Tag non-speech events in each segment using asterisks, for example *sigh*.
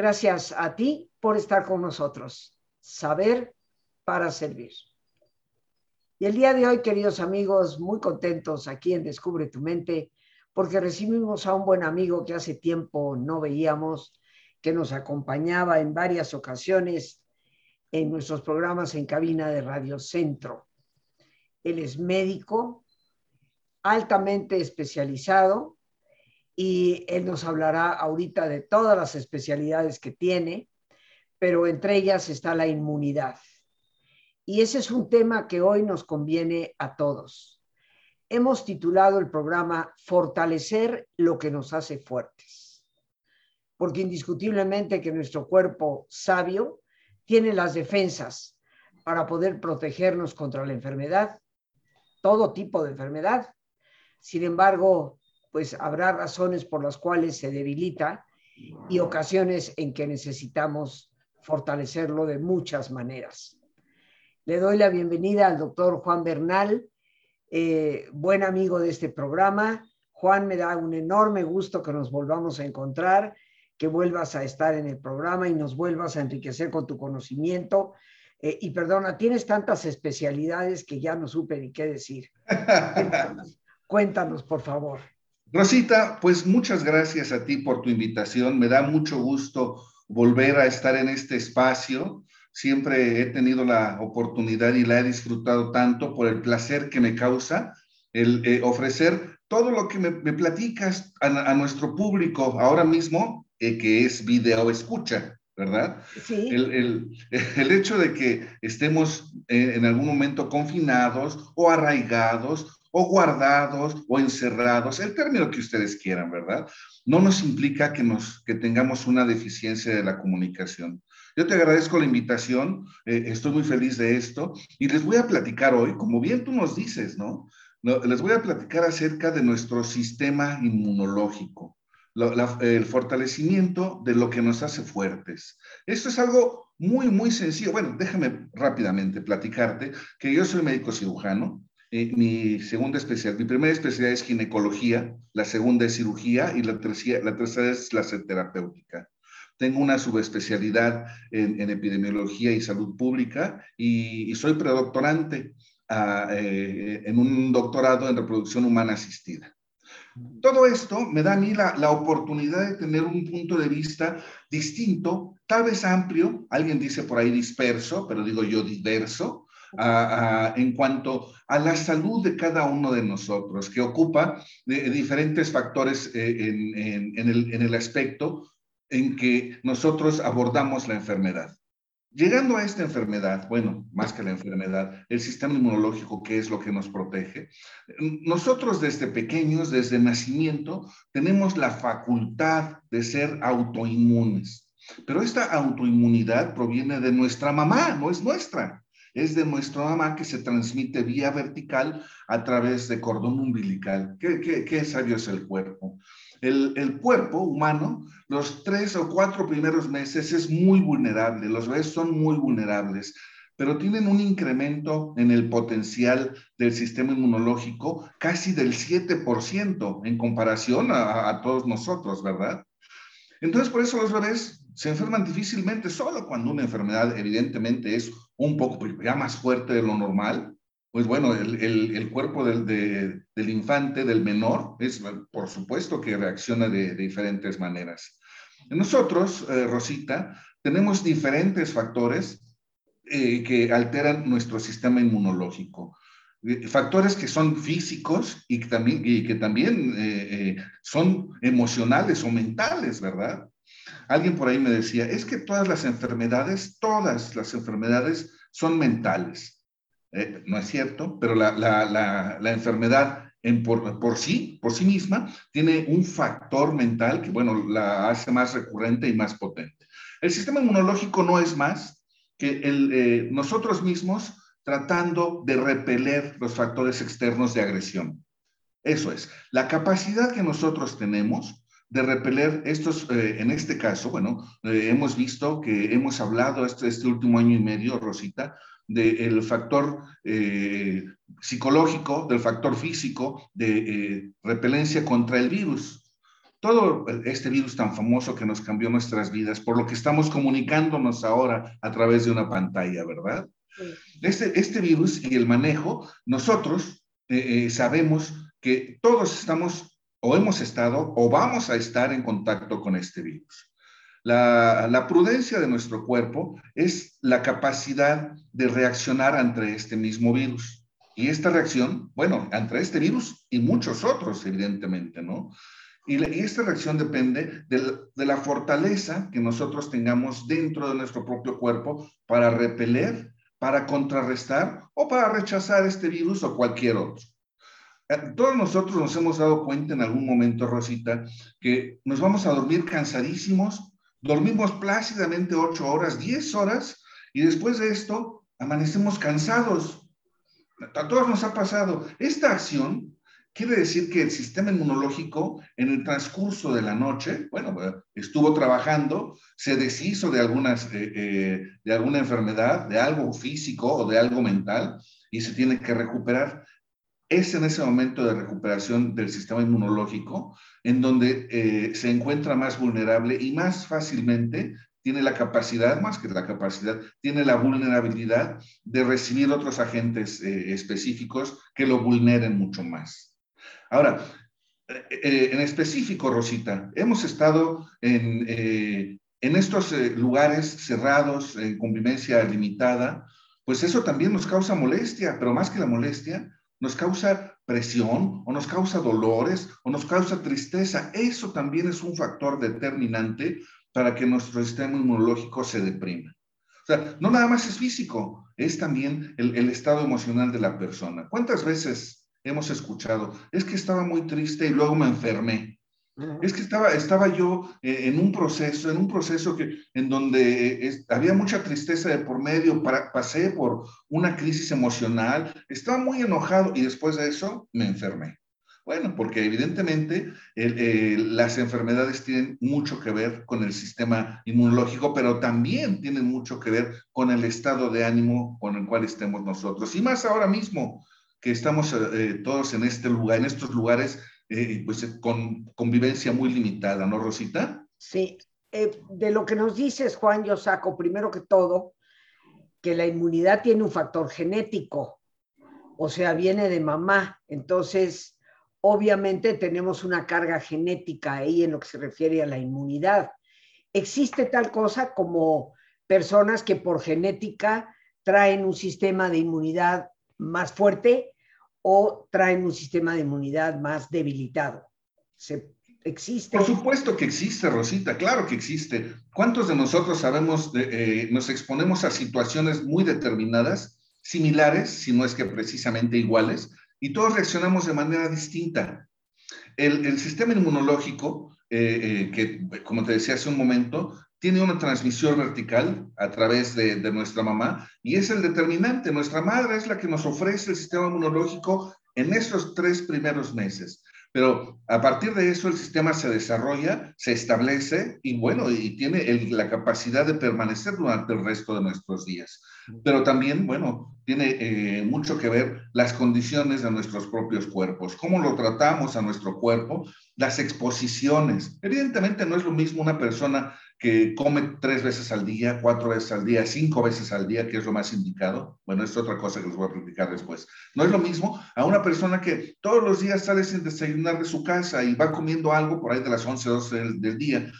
Gracias a ti por estar con nosotros. Saber para servir. Y el día de hoy, queridos amigos, muy contentos aquí en Descubre tu mente, porque recibimos a un buen amigo que hace tiempo no veíamos, que nos acompañaba en varias ocasiones en nuestros programas en cabina de Radio Centro. Él es médico, altamente especializado, y él nos hablará ahorita de todas las especialidades que tiene, pero entre ellas está la inmunidad. Y ese es un tema que hoy nos conviene a todos. Hemos titulado el programa Fortalecer lo que nos hace fuertes, porque indiscutiblemente que nuestro cuerpo sabio tiene las defensas para poder protegernos contra la enfermedad, todo tipo de enfermedad. Sin embargo, pues habrá razones por las cuales se debilita y ocasiones en que necesitamos fortalecerlo de muchas maneras. Le doy la bienvenida al doctor Juan Bernal, eh, buen amigo de este programa. Juan, me da un enorme gusto que nos volvamos a encontrar, que vuelvas a estar en el programa y nos vuelvas a enriquecer con tu conocimiento. Eh, y perdona, tienes tantas especialidades que ya no supe ni qué decir. *laughs* cuéntanos por favor. Rosita, pues muchas gracias a ti por tu invitación. Me da mucho gusto volver a estar en este espacio. Siempre he tenido la oportunidad y la he disfrutado tanto por el placer que me causa el eh, ofrecer todo lo que me, platicas a, nuestro público ahora mismo, eh, que es video escucha. ¿verdad? Sí. El, el, *laughs* hecho de que estemos eh, en algún momento confinados o arraigados o guardados o encerrados, el término que ustedes quieran, ¿verdad? No nos implica que, nos, que tengamos una deficiencia de la comunicación. Yo te agradezco la invitación, eh, estoy muy feliz de esto y les voy a platicar hoy, como bien tú nos dices, ¿no? les voy a platicar acerca de nuestro sistema inmunológico, el fortalecimiento de lo que nos hace fuertes. Esto es algo muy, muy sencillo. Bueno, déjame rápidamente platicarte que yo soy médico cirujano, eh, mi segunda especialidad, mi primera especialidad es ginecología, la segunda es cirugía y la tercera, la tercera es la terapéutica. Tengo una subespecialidad en, epidemiología y salud pública y, soy predoctorante ah, eh, en un doctorado en reproducción humana asistida. Todo esto me da a mí la, la, oportunidad de tener un punto de vista distinto, tal vez amplio, alguien dice por ahí disperso, pero digo yo diverso, en cuanto a la salud de cada uno de nosotros, que ocupa diferentes factores eh, en, el, en el aspecto en que nosotros abordamos la enfermedad. Llegando a esta enfermedad, bueno, más que la enfermedad, el sistema inmunológico, que es lo que nos protege, nosotros desde pequeños, desde nacimiento, tenemos la facultad de ser autoinmunes. Pero esta autoinmunidad proviene de nuestra mamá, no es nuestra es de nuestra mamá que se transmite vía vertical a través de cordón umbilical. ¿Qué, sabio es el cuerpo? El, el, cuerpo humano, los tres o cuatro primeros meses es muy vulnerable, los bebés son muy vulnerables, pero tienen un incremento en el potencial del sistema inmunológico casi del 7% en comparación a, a todos nosotros, ¿verdad? Entonces, por eso los bebés se enferman difícilmente, solo cuando una enfermedad evidentemente es un poco pues, ya más fuerte de lo normal, pues bueno, el, el, cuerpo del, del, infante, del menor, es por supuesto que reacciona de, diferentes maneras. Nosotros, eh, Rosita, tenemos diferentes factores eh, que alteran nuestro sistema inmunológico. Eh, factores que son físicos y que también, que también son emocionales o mentales, ¿verdad? Alguien por ahí me decía, es que todas las enfermedades, todas las enfermedades son mentales. Eh, no es cierto, pero la, la, la, enfermedad en por, por, sí, por sí misma, tiene un factor mental que, bueno, la hace más recurrente y más potente. El sistema inmunológico no es más que eh, nosotros mismos tratando de repeler los factores externos de agresión. Eso es, la capacidad que nosotros tenemos de repeler estos, eh, en este caso, bueno, eh, hemos visto que hemos hablado este, este último año y medio, Rosita, del factor eh, psicológico, del factor físico de repelencia contra el virus. todo este virus tan famoso que nos cambió nuestras vidas, por lo que estamos comunicándonos ahora a través de una pantalla, ¿verdad? Este, este virus y el manejo, nosotros sabemos que todos estamos o hemos estado o vamos a estar en contacto con este virus. La, la, prudencia de nuestro cuerpo es la capacidad de reaccionar ante este mismo virus. Y esta reacción, bueno, ante este virus y muchos otros, evidentemente, ¿no? Y, esta reacción depende de, de, la fortaleza que nosotros tengamos dentro de nuestro propio cuerpo para repeler, para contrarrestar o para rechazar este virus o cualquier otro. Eh, todos nosotros nos hemos dado cuenta en algún momento, Rosita, que nos vamos a dormir cansadísimos, dormimos plácidamente ocho horas, diez horas, y después de esto amanecemos cansados. A todos nos ha pasado. Esta acción quiere decir que el sistema inmunológico en el transcurso de la noche, bueno, estuvo trabajando, se deshizo de, algunas, eh, eh, de alguna enfermedad, de algo físico o de algo mental, y se tiene que recuperar es en ese momento de recuperación del sistema inmunológico en donde eh, se encuentra más vulnerable y más fácilmente tiene la capacidad, más que la capacidad, tiene la vulnerabilidad de recibir otros agentes eh, específicos que lo vulneren mucho más. Ahora, eh, en específico, Rosita, hemos estado en, en estos lugares cerrados, en convivencia limitada, pues eso también nos causa molestia, pero más que la molestia, nos causa presión o nos causa dolores o nos causa tristeza. Eso también es un factor determinante para que nuestro sistema inmunológico se deprima. O sea, no nada más es físico, es también el, el estado emocional de la persona. ¿Cuántas veces hemos escuchado? Es que estaba muy triste y luego me enfermé. Es que estaba, estaba yo eh, en un proceso, en un proceso que, en donde había mucha tristeza de por medio, para, pasé por una crisis emocional, estaba muy enojado y después de eso me enfermé. Bueno, porque evidentemente las enfermedades tienen mucho que ver con el sistema inmunológico, pero también tienen mucho que ver con el estado de ánimo con el cual estemos nosotros. Y más ahora mismo que estamos eh, todos en este lugar, en estos lugares eh, pues con convivencia muy limitada, ¿no, Rosita? Sí, eh, de lo que nos dices, Juan, yo saco primero que todo que la inmunidad tiene un factor genético, o sea, viene de mamá. Entonces, obviamente tenemos una carga genética ahí en lo que se refiere a la inmunidad. Existe tal cosa como personas que por genética traen un sistema de inmunidad más fuerte o traen un sistema de inmunidad más debilitado. Se, ¿Existe? Por supuesto que existe, Rosita, claro que existe. ¿Cuántos de nosotros sabemos, eh, nos exponemos a situaciones muy determinadas, similares, si no es que precisamente iguales, y todos reaccionamos de manera distinta? El, sistema inmunológico, eh, eh, que como te decía hace un momento, tiene una transmisión vertical a través de, nuestra mamá y es el determinante. Nuestra madre es la que nos ofrece el sistema inmunológico en esos tres primeros meses. Pero a partir de eso el sistema se desarrolla, se establece y bueno, y tiene la capacidad de permanecer durante el resto de nuestros días. Pero también, bueno, tiene eh, mucho que ver las condiciones de nuestros propios cuerpos, cómo lo tratamos a nuestro cuerpo, las exposiciones. Evidentemente no es lo mismo una persona que come tres veces al día, cuatro veces al día, cinco veces al día, que es lo más indicado. Bueno, es otra cosa que les voy a platicar después. No es lo mismo a una persona que todos los días sale sin desayunar de su casa y va comiendo algo por ahí de las 11, 12 del, día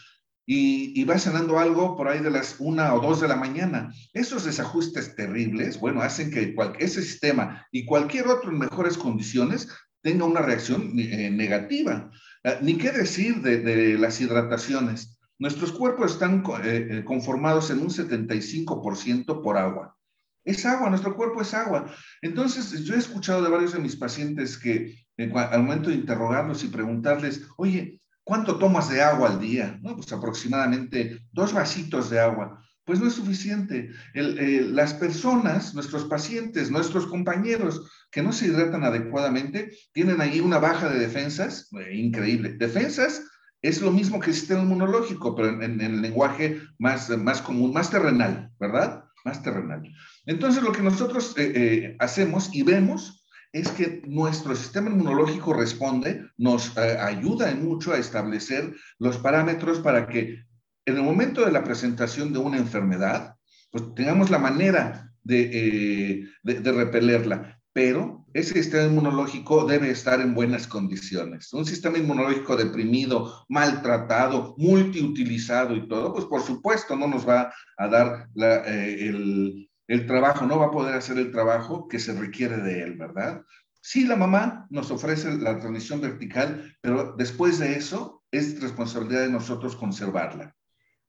y, va cenando algo por ahí de las una o dos de la mañana. Esos desajustes terribles, bueno, hacen que ese sistema y cualquier otro en mejores condiciones tenga una reacción eh, negativa. Ah, ni qué decir de, de las hidrataciones. Nuestros cuerpos están eh, eh, conformados en un 75% por agua. Es agua, nuestro cuerpo es agua. Entonces, yo he escuchado de varios de mis pacientes que al momento de interrogarlos y preguntarles, oye, ¿cuánto tomas de agua al día? Pues aproximadamente dos vasitos de agua. Pues no es suficiente. las personas, nuestros pacientes, nuestros compañeros que no se hidratan adecuadamente, tienen ahí una baja de defensas, eh, increíble. Defensas es lo mismo que el sistema inmunológico, pero en, el lenguaje más, más común, más terrenal, ¿verdad? Más terrenal. Entonces, lo que nosotros eh, eh, hacemos y vemos es que nuestro sistema inmunológico responde, nos eh, ayuda mucho a establecer los parámetros para que en el momento de la presentación de una enfermedad, pues tengamos la manera de, de repelerla. Pero ese sistema inmunológico debe estar en buenas condiciones. Un sistema inmunológico deprimido, maltratado, multiutilizado y todo, pues por supuesto no nos va a dar eh, el, el trabajo, no va a poder hacer el trabajo que se requiere de él, ¿verdad? Sí, la mamá nos ofrece la transmisión vertical, pero después de eso es responsabilidad de nosotros conservarla.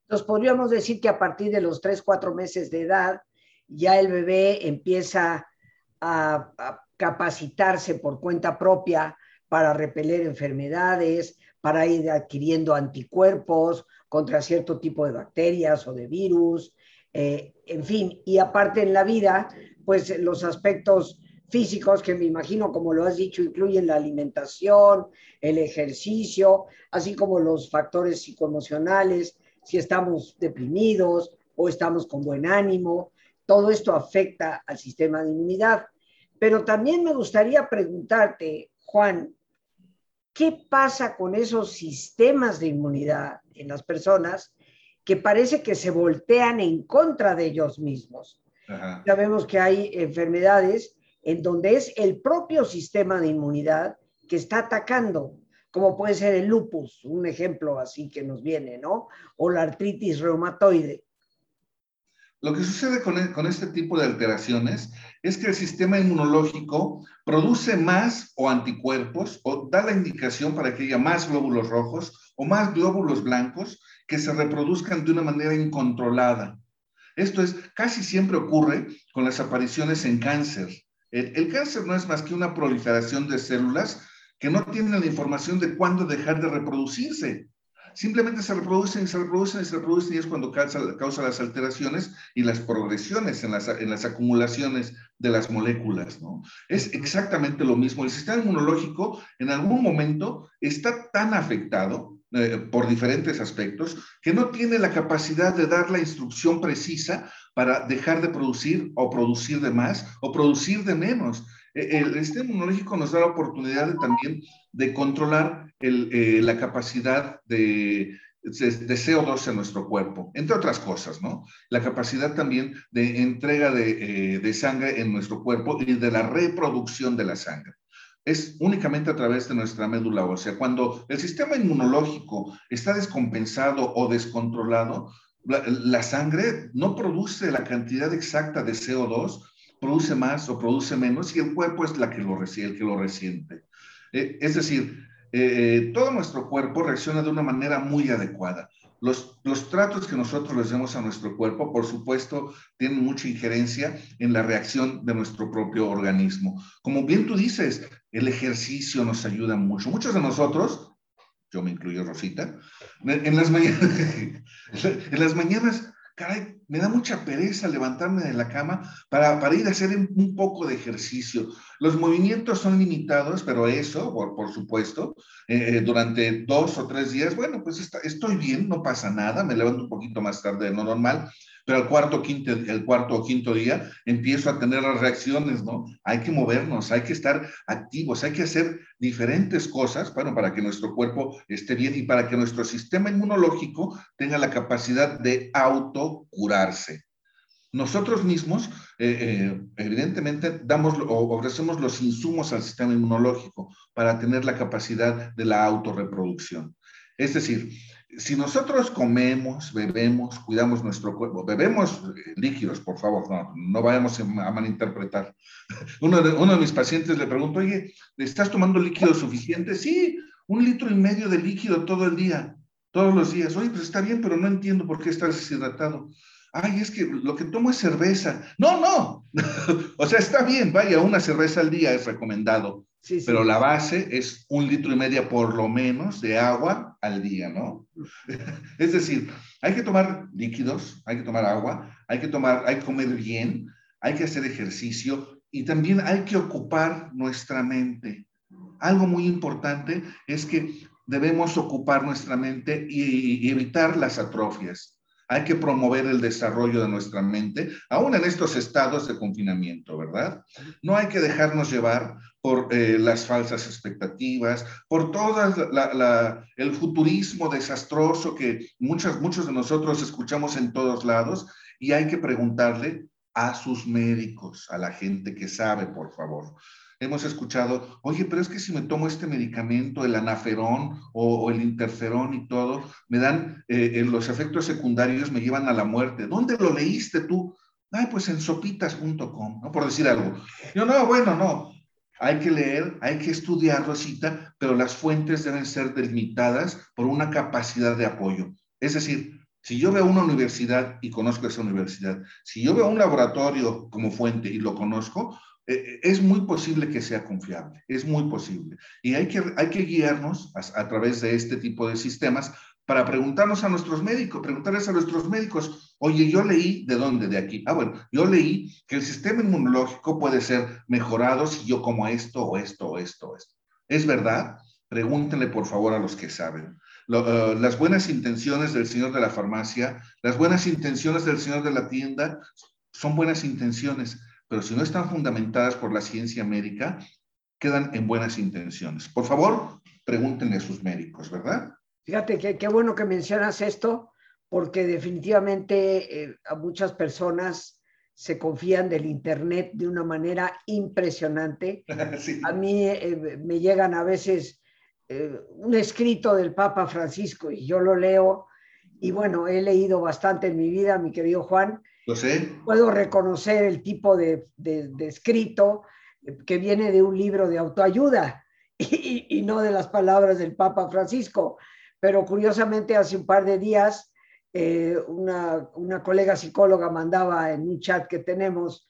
Entonces podríamos decir que a partir de los 3, 4 meses de edad ya el bebé empieza a, a capacitarse por cuenta propia para repeler enfermedades, para ir adquiriendo anticuerpos contra cierto tipo de bacterias o de virus, eh, en fin, y aparte en la vida, pues los aspectos físicos que me imagino, como lo has dicho, incluyen la alimentación, el ejercicio, así como los factores psicoemocionales, si estamos deprimidos o estamos con buen ánimo, todo esto afecta al sistema de inmunidad. Pero también me gustaría preguntarte, Juan, ¿qué pasa con esos sistemas de inmunidad en las personas que parece que se voltean en contra de ellos mismos. Sabemos que hay enfermedades en donde es el propio sistema de inmunidad que está atacando, como puede ser el lupus, un ejemplo así que nos viene, ¿no? O la artritis reumatoide. Lo que sucede con, e, con, este tipo de alteraciones es que el sistema inmunológico produce más o anticuerpos o da la indicación para que haya más glóbulos rojos o más glóbulos blancos que se reproduzcan de una manera incontrolada. Esto es, casi siempre ocurre con las apariciones en cáncer. El, cáncer no es más que una proliferación de células que no tienen la información de cuándo dejar de reproducirse. Simplemente se reproducen y se reproducen y se reproducen y es cuando causa, causa las alteraciones y las progresiones en las, en las acumulaciones de las moléculas. ¿no? Es exactamente lo mismo. El sistema inmunológico en algún momento está tan afectado eh, por diferentes aspectos, que no tiene la capacidad de dar la instrucción precisa para dejar de producir o producir de más o producir de menos. E, el sistema inmunológico nos da la oportunidad también de controlar eh, la capacidad de, de, CO2 en nuestro cuerpo, entre otras cosas, ¿no? La capacidad también de entrega de, eh, de sangre en nuestro cuerpo y de la reproducción de la sangre es únicamente a través de nuestra médula ósea. Cuando el sistema inmunológico está descompensado o descontrolado, la, sangre no produce la cantidad exacta de CO2, produce más o produce menos y el cuerpo es la que lo, el que lo resiente. Eh, es decir, eh, todo nuestro cuerpo reacciona de una manera muy adecuada. Los, los, tratos que nosotros les demos a nuestro cuerpo, por supuesto, tienen mucha injerencia en la reacción de nuestro propio organismo. Como bien tú dices, el ejercicio nos ayuda mucho. Muchos de nosotros, yo me incluyo Rosita, en las mañanas, *laughs* en las mañanas caray, me da mucha pereza levantarme de la cama para, para ir a hacer un poco de ejercicio. Los movimientos son limitados, pero eso, por, por supuesto, eh, eh, durante dos o tres días, bueno, pues estoy bien, no pasa nada, me levanto un poquito más tarde de lo normal, pero al cuarto, quinto, el cuarto o quinto día empiezo a tener las reacciones, ¿no? Hay que movernos, hay que estar activos, hay que hacer diferentes cosas, bueno, para que nuestro cuerpo esté bien y para que nuestro sistema inmunológico tenga la capacidad de autocurarse. Nosotros mismos, eh, eh, evidentemente, damos o ofrecemos los insumos al sistema inmunológico para tener la capacidad de la autorreproducción. Es decir, si nosotros comemos, bebemos, cuidamos nuestro cuerpo, bebemos líquidos, por favor, no, no vayamos a malinterpretar. *laughs* Uno de, uno de mis pacientes le pregunto, oye, ¿estás tomando líquido suficiente? Sí, un litro y medio de líquido todo el día, todos los días. Oye, pues está bien, pero no entiendo por qué estás deshidratado. Ay, es que lo que tomo es cerveza. No, no. *laughs* o sea, está bien, vaya, una cerveza al día es recomendado. Pero la base es un litro y medio por lo menos de agua al día, ¿no? *laughs* es decir, hay que tomar líquidos, hay que tomar agua, hay que tomar, hay que comer bien, hay que hacer ejercicio y también hay que ocupar nuestra mente. Algo muy importante es que debemos ocupar nuestra mente y, evitar las atrofias. Hay que promover el desarrollo de nuestra mente, aún en estos estados de confinamiento, ¿verdad? No hay que dejarnos llevar por eh, las falsas expectativas, por todo el futurismo desastroso que muchos, muchos de nosotros escuchamos en todos lados y hay que preguntarle a sus médicos, a la gente que sabe, por favor hemos escuchado, oye, pero es que si me tomo este medicamento, el anaferón o, el interferón y todo, me dan, eh, eh, los efectos secundarios me llevan a la muerte. ¿Dónde lo leíste tú? Ay, pues en sopitas.com, ¿no? Por decir algo. Yo, no, bueno, no. Hay que leer, hay que estudiar, Rosita, pero las fuentes deben ser delimitadas por una capacidad de apoyo. Es decir, si yo veo una universidad y conozco esa universidad, si yo veo un laboratorio como fuente y lo conozco, eh, eh, es muy posible que sea confiable, es muy posible. Y hay que, hay que guiarnos a, través de este tipo de sistemas para preguntarnos a nuestros médicos, preguntarles a nuestros médicos, oye, yo leí de dónde, de aquí. Ah, bueno, yo leí que el sistema inmunológico puede ser mejorado si yo como esto o esto o esto o esto. ¿Es verdad? Pregúntenle por favor a los que saben. Eh, las buenas intenciones del señor de la farmacia, las buenas intenciones del señor de la tienda, son buenas intenciones, pero si no están fundamentadas por la ciencia médica, quedan en buenas intenciones. Por favor, pregúntenle a sus médicos, ¿verdad? Fíjate que qué bueno que mencionas esto, porque definitivamente eh, a muchas personas se confían del Internet de una manera impresionante. *laughs* A mí eh, me llegan a veces eh, un escrito del Papa Francisco y yo lo leo y bueno, he leído bastante en mi vida, mi querido Juan, lo sé. Puedo reconocer el tipo de, escrito que viene de un libro de autoayuda *laughs* y, no de las palabras del Papa Francisco. Pero curiosamente, hace un par de días, eh, una, colega psicóloga mandaba en un chat que tenemos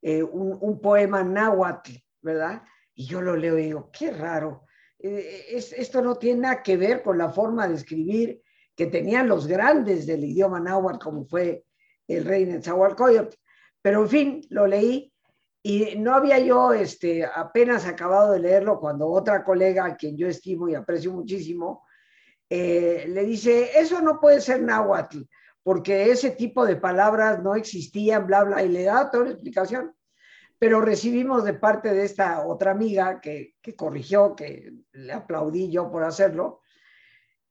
eh, un, poema náhuatl, ¿verdad? Y yo lo leo y digo, qué raro. Eh, esto no tiene nada que ver con la forma de escribir que tenían los grandes del idioma náhuatl, como fue el rey Netzahualcóyotl. Pero en fin, lo leí y no había yo este, apenas acabado de leerlo cuando otra colega, a quien yo estimo y aprecio muchísimo, eh, le dice, eso no puede ser náhuatl, porque ese tipo de palabras no existían, bla, bla, y le da toda la explicación. Pero recibimos de parte de esta otra amiga que, que corrigió, que le aplaudí yo por hacerlo,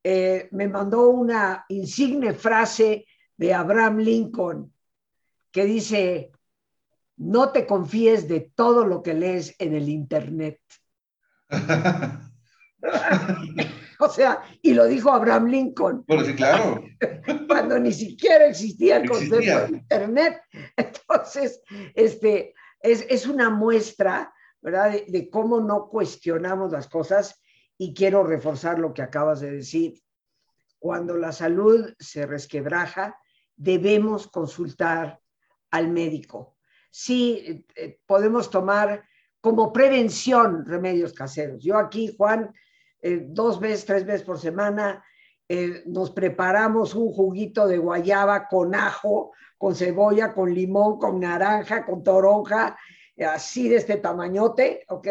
eh, me mandó una insigne frase de Abraham Lincoln que dice, no te confíes de todo lo que lees en el Internet. *laughs* o sea, y lo dijo Abraham Lincoln. Bueno, sí, claro. *laughs* Cuando ni siquiera existía el concepto de Internet. *laughs* Entonces, este, es, una muestra, ¿verdad?, de, de cómo no cuestionamos las cosas y quiero reforzar lo que acabas de decir. Cuando la salud se resquebraja, debemos consultar al médico. Sí, eh, podemos tomar como prevención remedios caseros. Yo aquí, Juan, eh, dos veces, tres veces por semana, eh, nos preparamos un juguito de guayaba con ajo, con cebolla, con limón, con naranja, con toronja, así de este tamañote, ¿ok?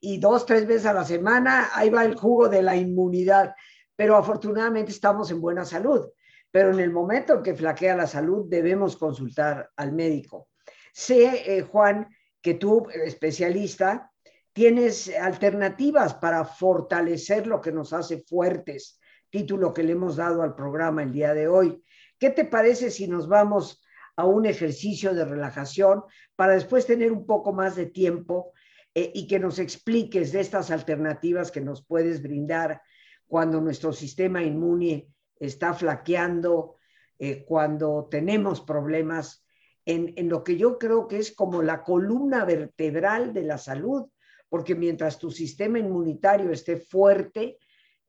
Y dos, tres veces a la semana, ahí va el jugo de la inmunidad. Pero afortunadamente estamos en buena salud pero en el momento en que flaquea la salud debemos consultar al médico. Sé, eh, Juan, que tú, especialista, tienes alternativas para fortalecer lo que nos hace fuertes, título que le hemos dado al programa el día de hoy. ¿Qué te parece si nos vamos a un ejercicio de relajación para después tener un poco más de tiempo eh, y que nos expliques de estas alternativas que nos puedes brindar cuando nuestro sistema inmune está flaqueando, eh, cuando tenemos problemas en, lo que yo creo que es como la columna vertebral de la salud, porque mientras tu sistema inmunitario esté fuerte,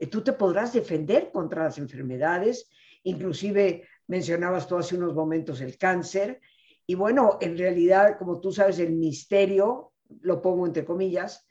tú te podrás defender contra las enfermedades, inclusive mencionabas tú hace unos momentos el cáncer, y bueno, en realidad, como tú sabes, el misterio, lo pongo entre comillas,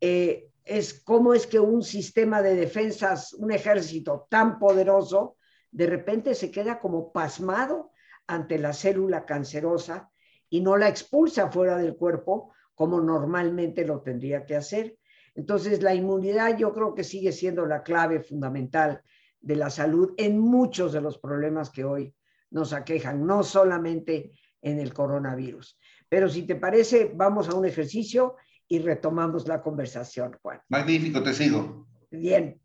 eh, es cómo es que un sistema de defensas, un ejército tan poderoso, de repente se queda como pasmado ante la célula cancerosa y no la expulsa fuera del cuerpo como normalmente lo tendría que hacer. Entonces, la inmunidad yo creo que sigue siendo la clave fundamental de la salud en muchos de los problemas que hoy nos aquejan, no solamente en el coronavirus. Pero si te parece, vamos a un ejercicio y retomamos la conversación, Juan. Magnífico, te sigo. Bien.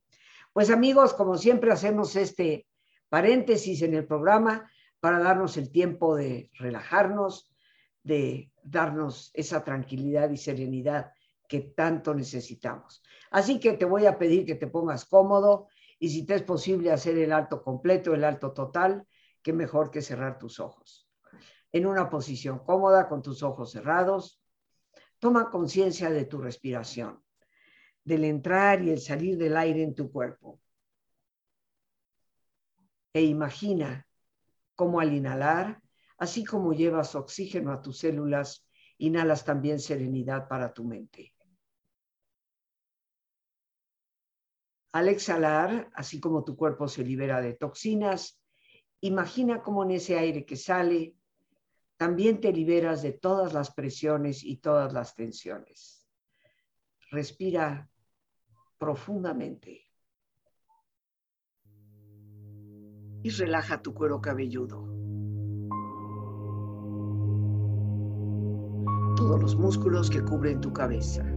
Pues amigos, como siempre hacemos este paréntesis en el programa para darnos el tiempo de relajarnos, de darnos esa tranquilidad y serenidad que tanto necesitamos. Así que te voy a pedir que te pongas cómodo y si te es posible hacer el alto completo, el alto total, qué mejor que cerrar tus ojos. En una posición cómoda con tus ojos cerrados, toma conciencia de tu respiración, del entrar y el salir del aire en tu cuerpo. E imagina cómo al inhalar, así como llevas oxígeno a tus células, inhalas también serenidad para tu mente. Al exhalar, así como tu cuerpo se libera de toxinas, imagina cómo en ese aire que sale, también te liberas de todas las presiones y todas las tensiones. Respira profundamente. Y relaja tu cuero cabelludo. Todos los músculos que cubren tu cabeza.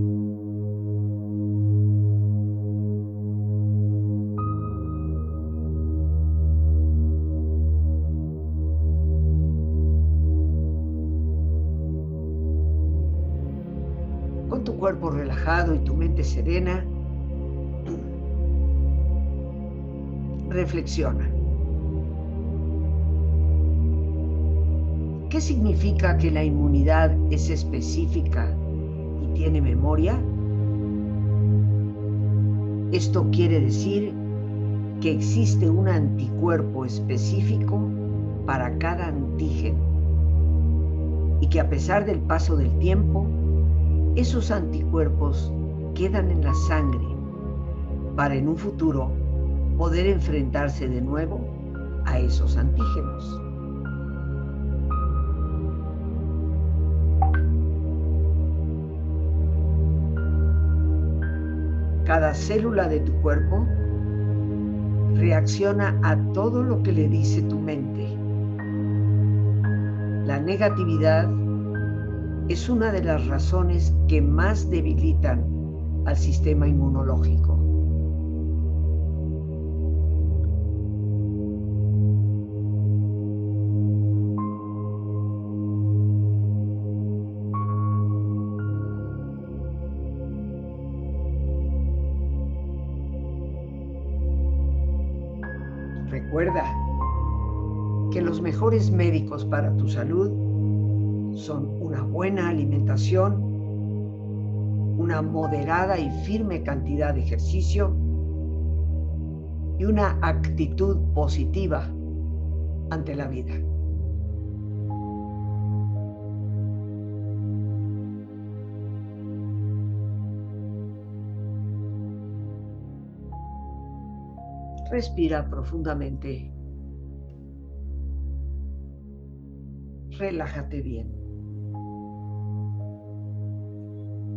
Relajado y tu mente serena, reflexiona. ¿Qué significa que la inmunidad es específica y tiene memoria? Esto quiere decir que existe un anticuerpo específico para cada antígeno y que a pesar del paso del tiempo, esos anticuerpos quedan en la sangre para en un futuro poder enfrentarse de nuevo a esos antígenos. Cada célula de tu cuerpo reacciona a todo lo que le dice tu mente. La negatividad es una de las razones que más debilitan al sistema inmunológico. Recuerda que los mejores médicos para tu salud son una buena alimentación, una moderada y firme cantidad de ejercicio y una actitud positiva ante la vida. Respira profundamente. Relájate bien.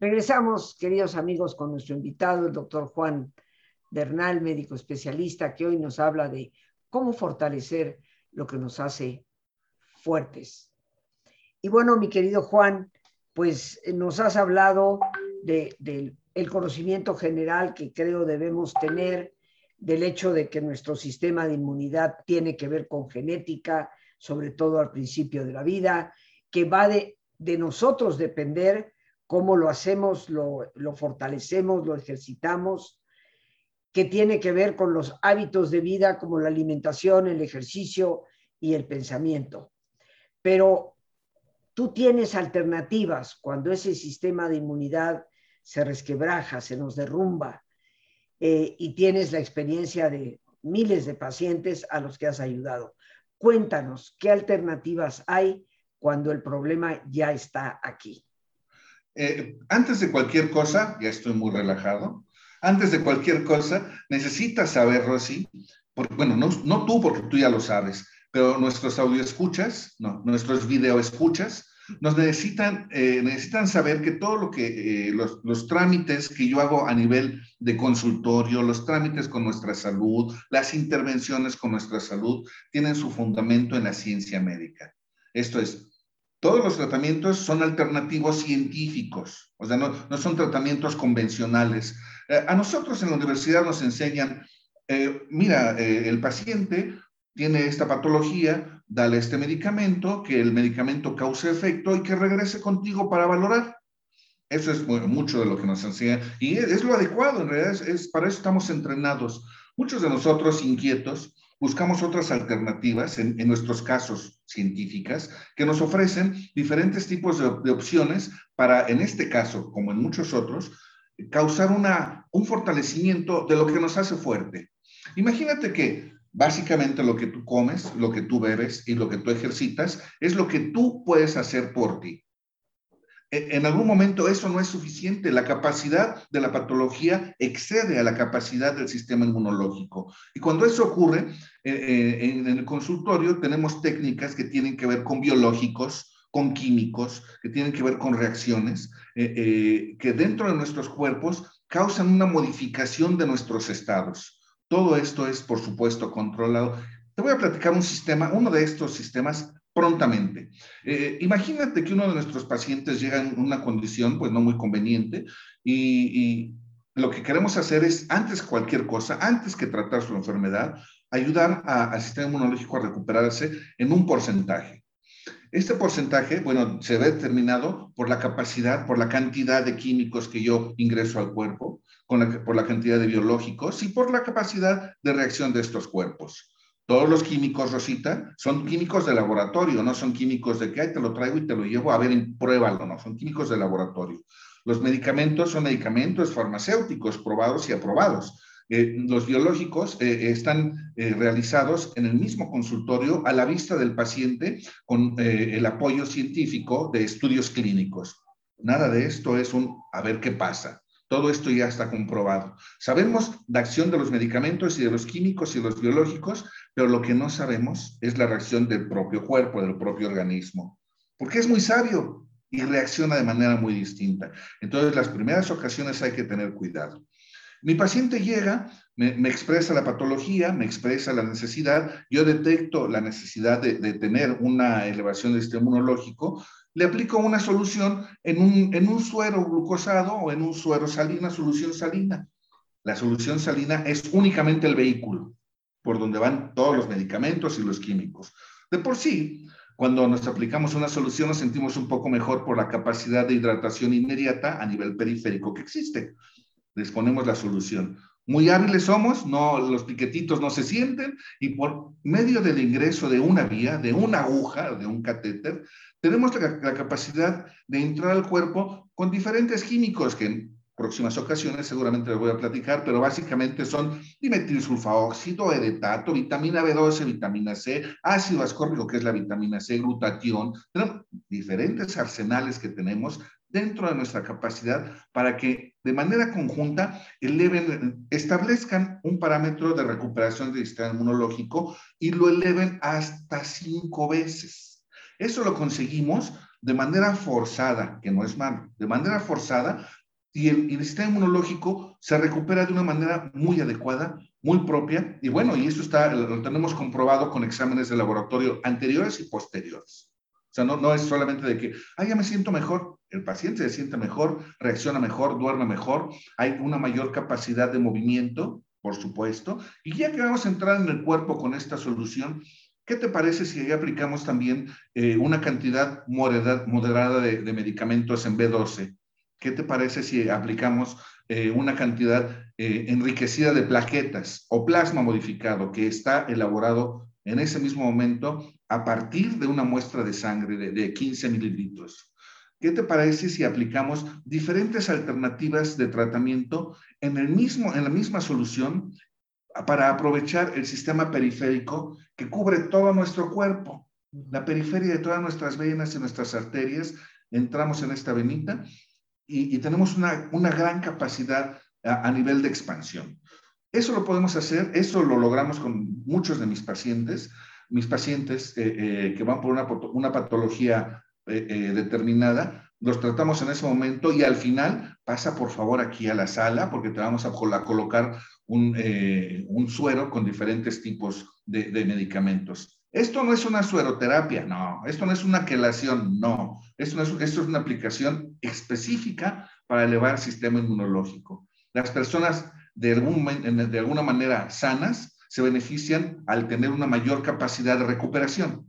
Regresamos, queridos amigos, con nuestro invitado, el doctor Juan Bernal, médico especialista, que hoy nos habla de cómo fortalecer lo que nos hace fuertes. Y bueno, mi querido Juan, pues eh, nos has hablado del de, conocimiento general que creo debemos tener, del hecho de que nuestro sistema de inmunidad tiene que ver con genética, sobre todo al principio de la vida, que va de, de nosotros depender cómo lo hacemos, lo, fortalecemos, lo ejercitamos, que tiene que ver con los hábitos de vida como la alimentación, el ejercicio y el pensamiento. Pero tú tienes alternativas cuando ese sistema de inmunidad se resquebraja, se nos derrumba eh, y tienes la experiencia de miles de pacientes a los que has ayudado. Cuéntanos, ¿qué alternativas hay cuando el problema ya está aquí? Eh, antes de cualquier cosa, ya estoy muy relajado, antes de cualquier cosa, necesitas saber, Rosy, porque, bueno, no, no tú porque tú ya lo sabes, pero nuestros audio escuchas, no, nuestros video escuchas, nos necesitan, eh, necesitan saber que todo lo que, eh, los, los, trámites que yo hago a nivel de consultorio, los trámites con nuestra salud, las intervenciones con nuestra salud, tienen su fundamento en la ciencia médica. Esto es, todos los tratamientos son alternativos científicos, o sea, no, son tratamientos convencionales. Eh, a nosotros en la universidad nos enseñan, mira, el paciente tiene esta patología, dale este medicamento, que el medicamento cause efecto y que regrese contigo para valorar. Eso es mucho de lo que nos enseña y es, lo adecuado, en realidad es, para eso estamos entrenados. Muchos de nosotros inquietos buscamos otras alternativas, en, nuestros casos científicas, que nos ofrecen diferentes tipos de, de, opciones para, en este caso, como en muchos otros, causar una, un fortalecimiento de lo que nos hace fuerte. Imagínate que Básicamente lo que tú comes, lo que tú bebes y lo que tú ejercitas es lo que tú puedes hacer por ti. E, en algún momento eso no es suficiente. La capacidad de la patología excede a la capacidad del sistema inmunológico. Y cuando eso ocurre, eh, eh, en el consultorio tenemos técnicas que tienen que ver con biológicos, con químicos, que tienen que ver con reacciones, eh, que dentro de nuestros cuerpos causan una modificación de nuestros estados. Todo esto es, por supuesto, controlado. Te voy a platicar un sistema, uno de estos sistemas prontamente. Eh, imagínate que uno de nuestros pacientes llega en una condición pues no muy conveniente y, lo que queremos hacer es, antes cualquier cosa, antes que tratar su enfermedad, ayudar al sistema inmunológico a recuperarse en un porcentaje. Este porcentaje, bueno, se ve determinado por la capacidad, por la cantidad de químicos que yo ingreso al cuerpo, por la cantidad de biológicos y por la capacidad de reacción de estos cuerpos. Todos los químicos, Rosita, son químicos de laboratorio, no son químicos de que Ay, te lo traigo y te lo llevo, a ver, pruébalo, no, son químicos de laboratorio. Los medicamentos son medicamentos farmacéuticos probados y aprobados. Eh, los biológicos eh, están eh, realizados en el mismo consultorio a la vista del paciente con el apoyo científico de estudios clínicos. Nada de esto es un a ver qué pasa. Todo esto ya está comprobado. Sabemos la acción de los medicamentos y de los químicos y los biológicos, pero lo que no sabemos es la reacción del propio cuerpo, del propio organismo. Porque es muy sabio y reacciona de manera muy distinta. Entonces, las primeras ocasiones hay que tener cuidado. Mi paciente llega, me, expresa la patología, me expresa la necesidad, yo detecto la necesidad de, tener una elevación del sistema inmunológico, le aplico una solución en un, en un suero glucosado o en un suero salina, solución salina. La solución salina es únicamente el vehículo por donde van todos los medicamentos y los químicos. De por sí, cuando nos aplicamos una solución nos sentimos un poco mejor por la capacidad de hidratación inmediata a nivel periférico que existe. Les ponemos la solución. Muy hábiles somos, no, los piquetitos no se sienten y por medio del ingreso de una vía, de una aguja, de un catéter, tenemos la, capacidad de entrar al cuerpo con diferentes químicos que próximas ocasiones seguramente les voy a platicar, pero básicamente son dimetilsulfaóxido, edetato, vitamina B12, vitamina C, ácido ascórbico, que es la vitamina C, glutatión, tenemos diferentes arsenales que tenemos dentro de nuestra capacidad para que de manera conjunta eleven, establezcan un parámetro de recuperación del sistema inmunológico y lo eleven hasta cinco veces. Eso lo conseguimos de manera forzada, que no es malo, de manera forzada, y el, sistema inmunológico se recupera de una manera muy adecuada, muy propia, y bueno, y eso está, lo tenemos comprobado con exámenes de laboratorio anteriores y posteriores. O sea, no, no es solamente de que, ah, ya me siento mejor. El paciente se siente mejor, reacciona mejor, duerme mejor, hay una mayor capacidad de movimiento, por supuesto. Y ya que vamos a entrar en el cuerpo con esta solución, ¿qué te parece si aplicamos también eh, una cantidad moderada, de, medicamentos en B12? ¿Qué te parece si aplicamos eh, una cantidad eh, enriquecida de plaquetas o plasma modificado que está elaborado en ese mismo momento a partir de una muestra de sangre de, 15 mililitros. ¿Qué te parece si aplicamos diferentes alternativas de tratamiento en, el mismo, en la misma solución para aprovechar el sistema periférico que cubre todo nuestro cuerpo? La periferia de todas nuestras venas y nuestras arterias, entramos en esta venita y, tenemos una, una, gran capacidad a nivel de expansión. Eso lo podemos hacer, eso lo logramos con muchos de mis pacientes mis pacientes eh, eh, que van por una, una patología determinada, los tratamos en ese momento y al final pasa por favor aquí a la sala porque te vamos a, colocar un, un, suero con diferentes tipos de, medicamentos. Esto no es una sueroterapia, no. Esto no es una quelación, no. Esto, no es, esto es una aplicación específica para elevar el sistema inmunológico. Las personas de, algún, de alguna manera sanas se benefician al tener una mayor capacidad de recuperación.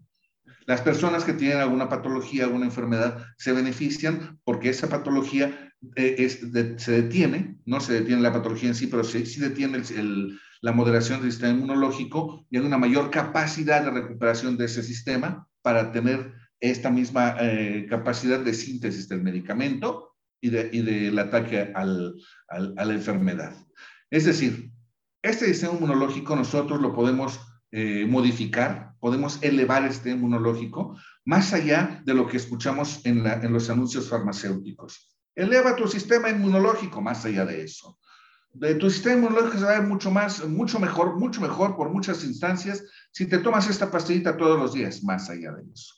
Las personas que tienen alguna patología, alguna enfermedad, se benefician porque esa patología eh, se detiene, no se detiene la patología en sí, pero sí, detiene la moderación del sistema inmunológico y hay una mayor capacidad de recuperación de ese sistema para tener esta misma eh, capacidad de síntesis del medicamento y, del ataque a la enfermedad. Es decir, este sistema inmunológico nosotros lo podemos eh, modificar, podemos elevar este inmunológico más allá de lo que escuchamos en, los anuncios farmacéuticos. Eleva tu sistema inmunológico más allá de eso. De tu sistema inmunológico se va a ver mucho más, mucho mejor, mucho mejor por muchas instancias si te tomas esta pastillita todos los días, más allá de eso.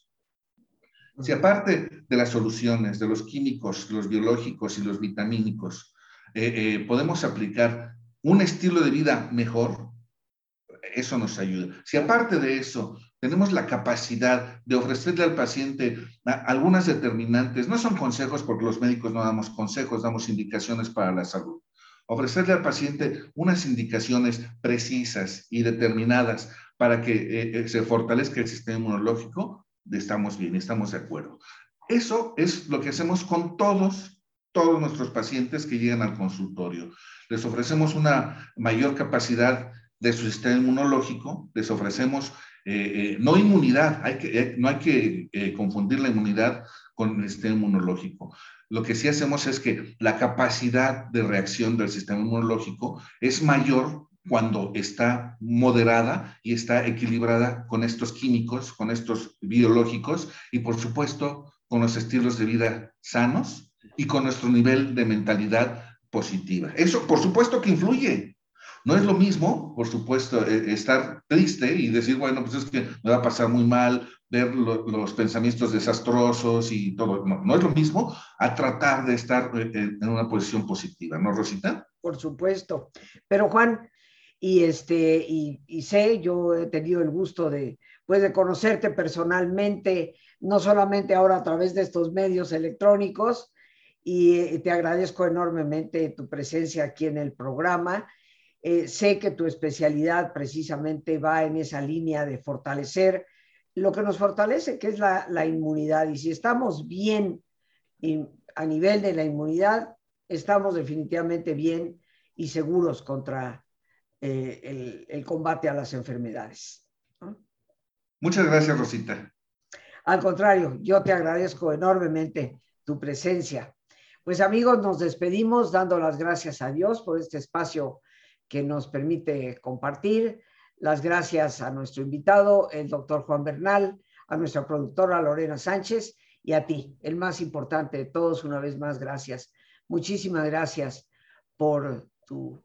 Si aparte de las soluciones, de los químicos, los biológicos y los vitamínicos, eh, eh, podemos aplicar un estilo de vida mejor, eso nos ayuda. Si aparte de eso tenemos la capacidad de ofrecerle al paciente algunas determinantes, no son consejos porque los médicos no damos consejos, damos indicaciones para la salud. Ofrecerle al paciente unas indicaciones precisas y determinadas para que eh, eh, se fortalezca el sistema inmunológico, estamos bien, estamos de acuerdo. Eso es lo que hacemos con todos, todos nuestros pacientes que llegan al consultorio. Les ofrecemos una mayor capacidad de su sistema inmunológico, les ofrecemos eh, eh, no inmunidad, hay que, eh, no hay que confundir la inmunidad con el sistema inmunológico. Lo que sí hacemos es que la capacidad de reacción del sistema inmunológico es mayor cuando está moderada y está equilibrada con estos químicos, con estos biológicos y por supuesto con los estilos de vida sanos y con nuestro nivel de mentalidad positiva. Eso por supuesto que influye, no es lo mismo, por supuesto, e, estar triste y decir, bueno, pues es que me va a pasar muy mal, ver los pensamientos desastrosos y todo. No, es lo mismo a tratar de estar eh, en una posición positiva, ¿no, Rosita? Por supuesto. Pero Juan, y, este, y, sé, yo he tenido el gusto de, pues, de conocerte personalmente, no solamente ahora a través de estos medios electrónicos, y te agradezco enormemente tu presencia aquí en el programa eh, sé que tu especialidad precisamente va en esa línea de fortalecer lo que nos fortalece, que es la, inmunidad. Y si estamos bien a nivel de la inmunidad, estamos definitivamente bien y seguros contra eh, el, combate a las enfermedades. Muchas gracias, Rosita. Al contrario, yo te agradezco enormemente tu presencia. Pues amigos, nos despedimos dando las gracias a Dios por este espacio que nos permite compartir. Las gracias a nuestro invitado, el doctor Juan Bernal, a nuestra productora Lorena Sánchez y a ti, el más importante de todos, una vez más, gracias. Muchísimas gracias por tu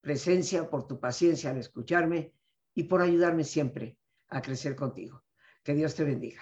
presencia, por tu paciencia al escucharme y por ayudarme siempre a crecer contigo. Que Dios te bendiga.